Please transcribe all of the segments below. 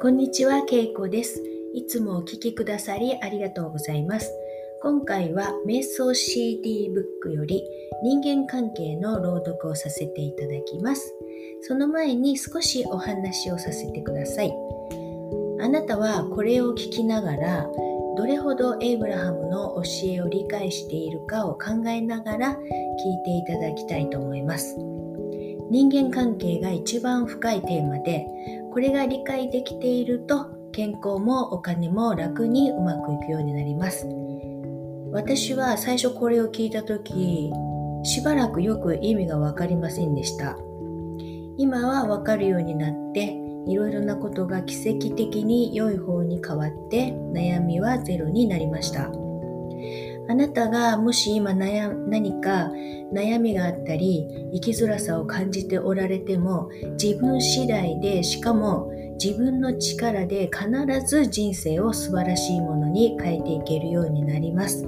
こんにちは、けいこです。いつもお聴きくださりありがとうございます。今回は瞑想 CD ブックより人間関係の朗読をさせていただきます。その前に少しお話をさせてください。あなたはこれを聞きながらどれほどエイブラハムの教えを理解しているかを考えながら聞いていただきたいと思います。人間関係が一番深いテーマでこれが理解できていると健康もお金も楽にうまくいくようになります。私は最初これを聞いた時しばらくよく意味がわかりませんでした。今はわかるようになっていろいろなことが奇跡的に良い方に変わって悩みはゼロになりました。あなたがもし今悩何か悩みがあったり生きづらさを感じておられても自分次第でしかも自分の力で必ず人生を素晴らしいものに変えていけるようになります。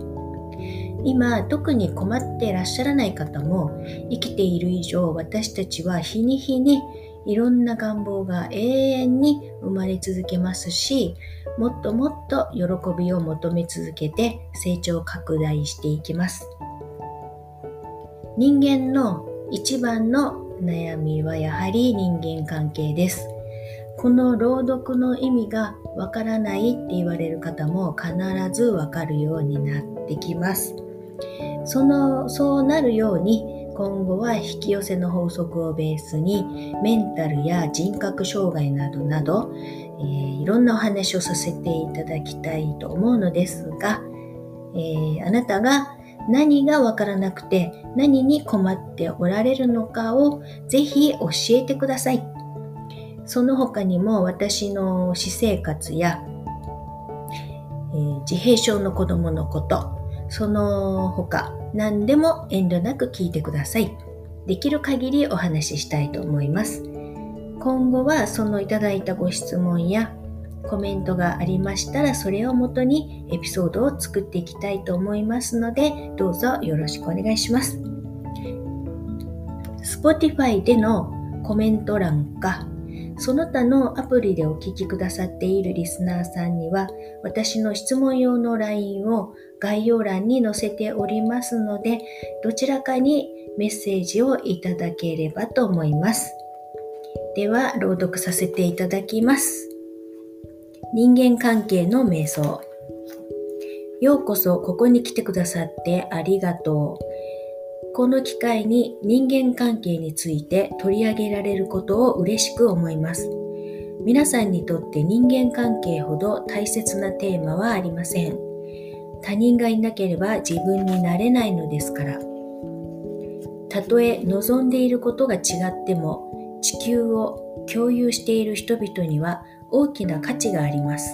今特に困ってらっしゃらない方も生きている以上私たちは日に日にいろんな願望が永遠に生まれ続けますしもっともっと喜びを求め続けて成長拡大していきます。人間の一番の悩みはやはり人間関係です。この朗読の意味がわからないって言われる方も必ずわかるようになってきます。そのそうなるように今後は引き寄せの法則をベースにメンタルや人格障害などなど、えー、いろんなお話をさせていただきたいと思うのですが、えー、あなたが何がわからなくて何に困っておられるのかをぜひ教えてください。その他にも私の私生活や、えー、自閉症の子供のこと、その他何でも遠慮なく聞いてください。できる限りお話ししたいと思います。今後はそのいただいたご質問やコメントがありましたらそれをもとにエピソードを作っていきたいと思いますのでどうぞよろしくお願いします。Spotify でのコメント欄かその他のアプリでお聞きくださっているリスナーさんには、私の質問用の LINE を概要欄に載せておりますので、どちらかにメッセージをいただければと思います。では、朗読させていただきます。人間関係の瞑想。ようこそここに来てくださってありがとう。この機会に人間関係について取り上げられることを嬉しく思います。皆さんにとって人間関係ほど大切なテーマはありません。他人がいなければ自分になれないのですから。たとえ望んでいることが違っても地球を共有している人々には大きな価値があります。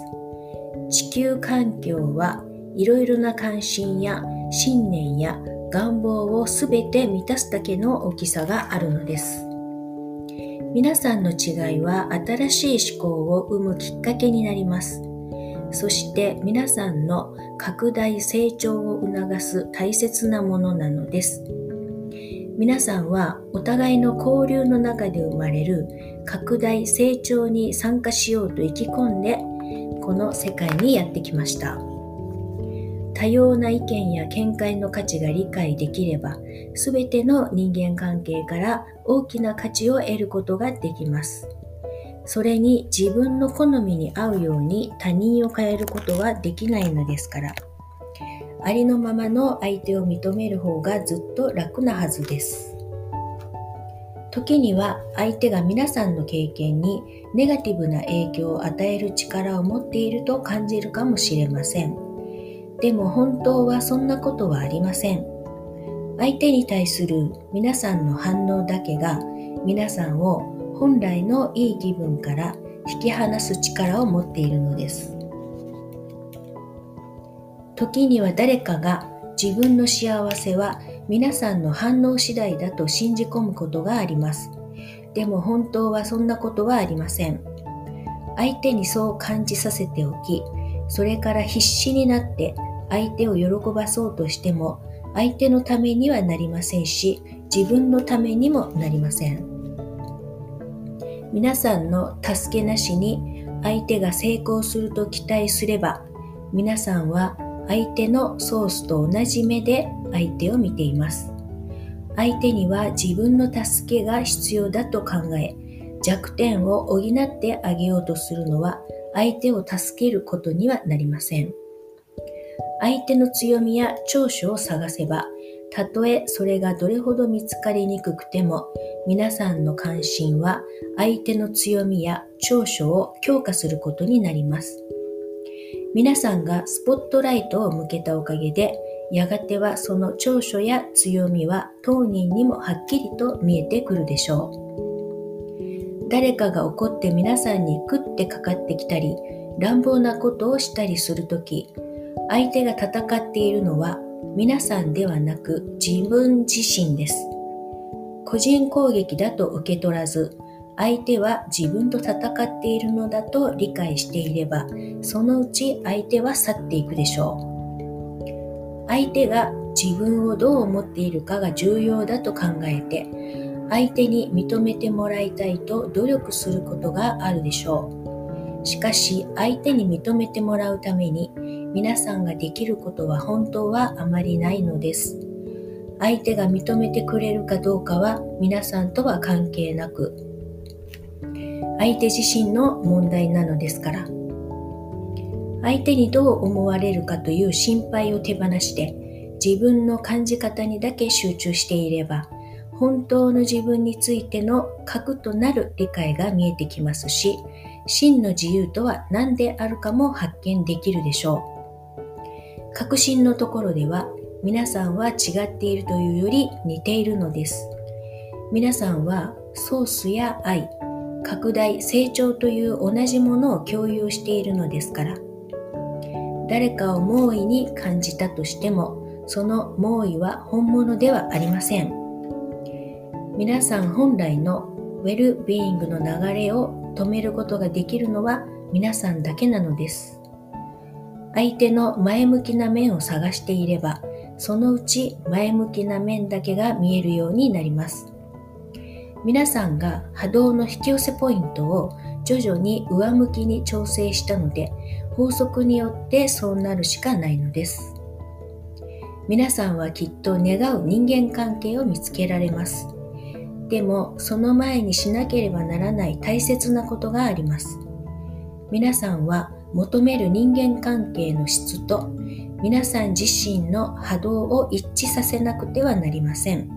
地球環境はいろいろな関心や信念や願望をすべて満たすだけの大きさがあるのです。皆さんの違いは新しい思考を生むきっかけになります。そして皆さんの拡大成長を促す大切なものなのです。皆さんはお互いの交流の中で生まれる拡大成長に参加しようと意気込んでこの世界にやってきました。多様な意見や見解の価値が理解できれば、すべての人間関係から大きな価値を得ることができます。それに自分の好みに合うように他人を変えることはできないのですから。ありのままの相手を認める方がずっと楽なはずです。時には相手が皆さんの経験にネガティブな影響を与える力を持っていると感じるかもしれません。でも本当はそんなことはありません。相手に対する皆さんの反応だけが皆さんを本来のいい気分から引き離す力を持っているのです。時には誰かが自分の幸せは皆さんの反応次第だと信じ込むことがあります。でも本当はそんなことはありません。相手にそう感じさせておき、それから必死になって相手を喜ばそうとしても相手のためにはなりませんし自分のためにもなりません皆さんの助けなしに相手が成功すると期待すれば、皆さんは相手のソースと同じ目で相手を見ています。相手には自分の助けが必要だと考え、弱点を補ってあげようとするのは相手を助けることにはなりません。相手の強みや長所を探せば、たとえそれがどれほど見つかりにくくても、皆さんの関心は相手の強みや長所を強化することになります。皆さんがスポットライトを向けたおかげで、やがてはその長所や強みは当人にもはっきりと見えてくるでしょう。誰かが怒って皆さんに食ってかかってきたり、乱暴なことをしたりするとき、相手が戦っているのは皆さんではなく自分自身です。個人攻撃だと受け取らず、相手は自分と戦っているのだと理解していれば、そのうち相手は去っていくでしょう。相手が自分をどう思っているかが重要だと考えて、相手に認めてもらいたいと努力することがあるでしょう。しかし、相手に認めてもらうために、皆さんができることは本当はあまりないのです。相手が認めてくれるかどうかは皆さんとは関係なく、相手自身の問題なのですから。相手にどう思われるかという心配を手放して自分の感じ方にだけ集中していれば本当の自分についての核となる理解が見えてきますし真の自由とは何であるかも発見できるでしょう。確信のところでは皆さんは違っているというより似ているのです。皆さんはソースや愛、拡大、成長という同じものを共有しているのですから。誰かを猛威に感じたとしても、その猛威は本物ではありません。皆さん本来のウェルビーイングの流れを止めることができるのは皆さんだけなのです。相手の前向きな面を探していれば、そのうち前向きな面だけが見えるようになります。皆さんが波動の引き寄せポイントを徐々に上向きに調整したので法則によってそうなるしかないのです。皆さんはきっと願う人間関係を見つけられます。でもその前にしなければならない大切なことがあります。皆さんは求める人間関係の質と皆さん自身の波動を一致させなくてはなりません。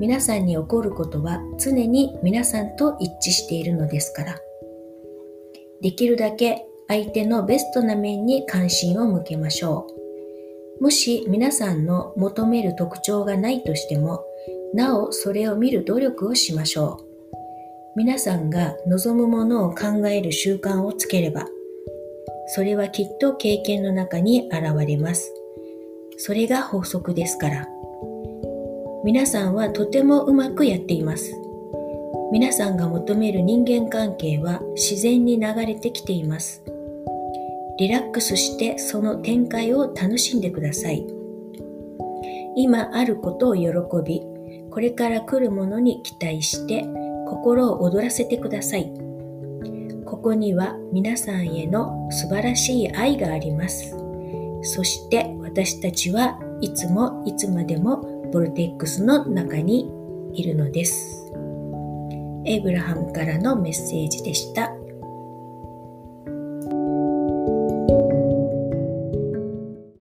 皆さんに起こることは常に皆さんと一致しているのですから。できるだけ相手のベストな面に関心を向けましょう。もし皆さんの求める特徴がないとしても、なおそれを見る努力をしましょう。皆さんが望むものを考える習慣をつければ、それはきっと経験の中に現れます。それが法則ですから。皆さんはとてもうまくやっています。皆さんが求める人間関係は自然に流れてきています。リラックスしてその展開を楽しんでください。今あることを喜び、これから来るものに期待して心を躍らせてください。こには皆さんへの素晴らしい愛があります。そして私たちはいつもいつまでもボルテックスの中にいるのです。エイブラハムからのメッセージでした。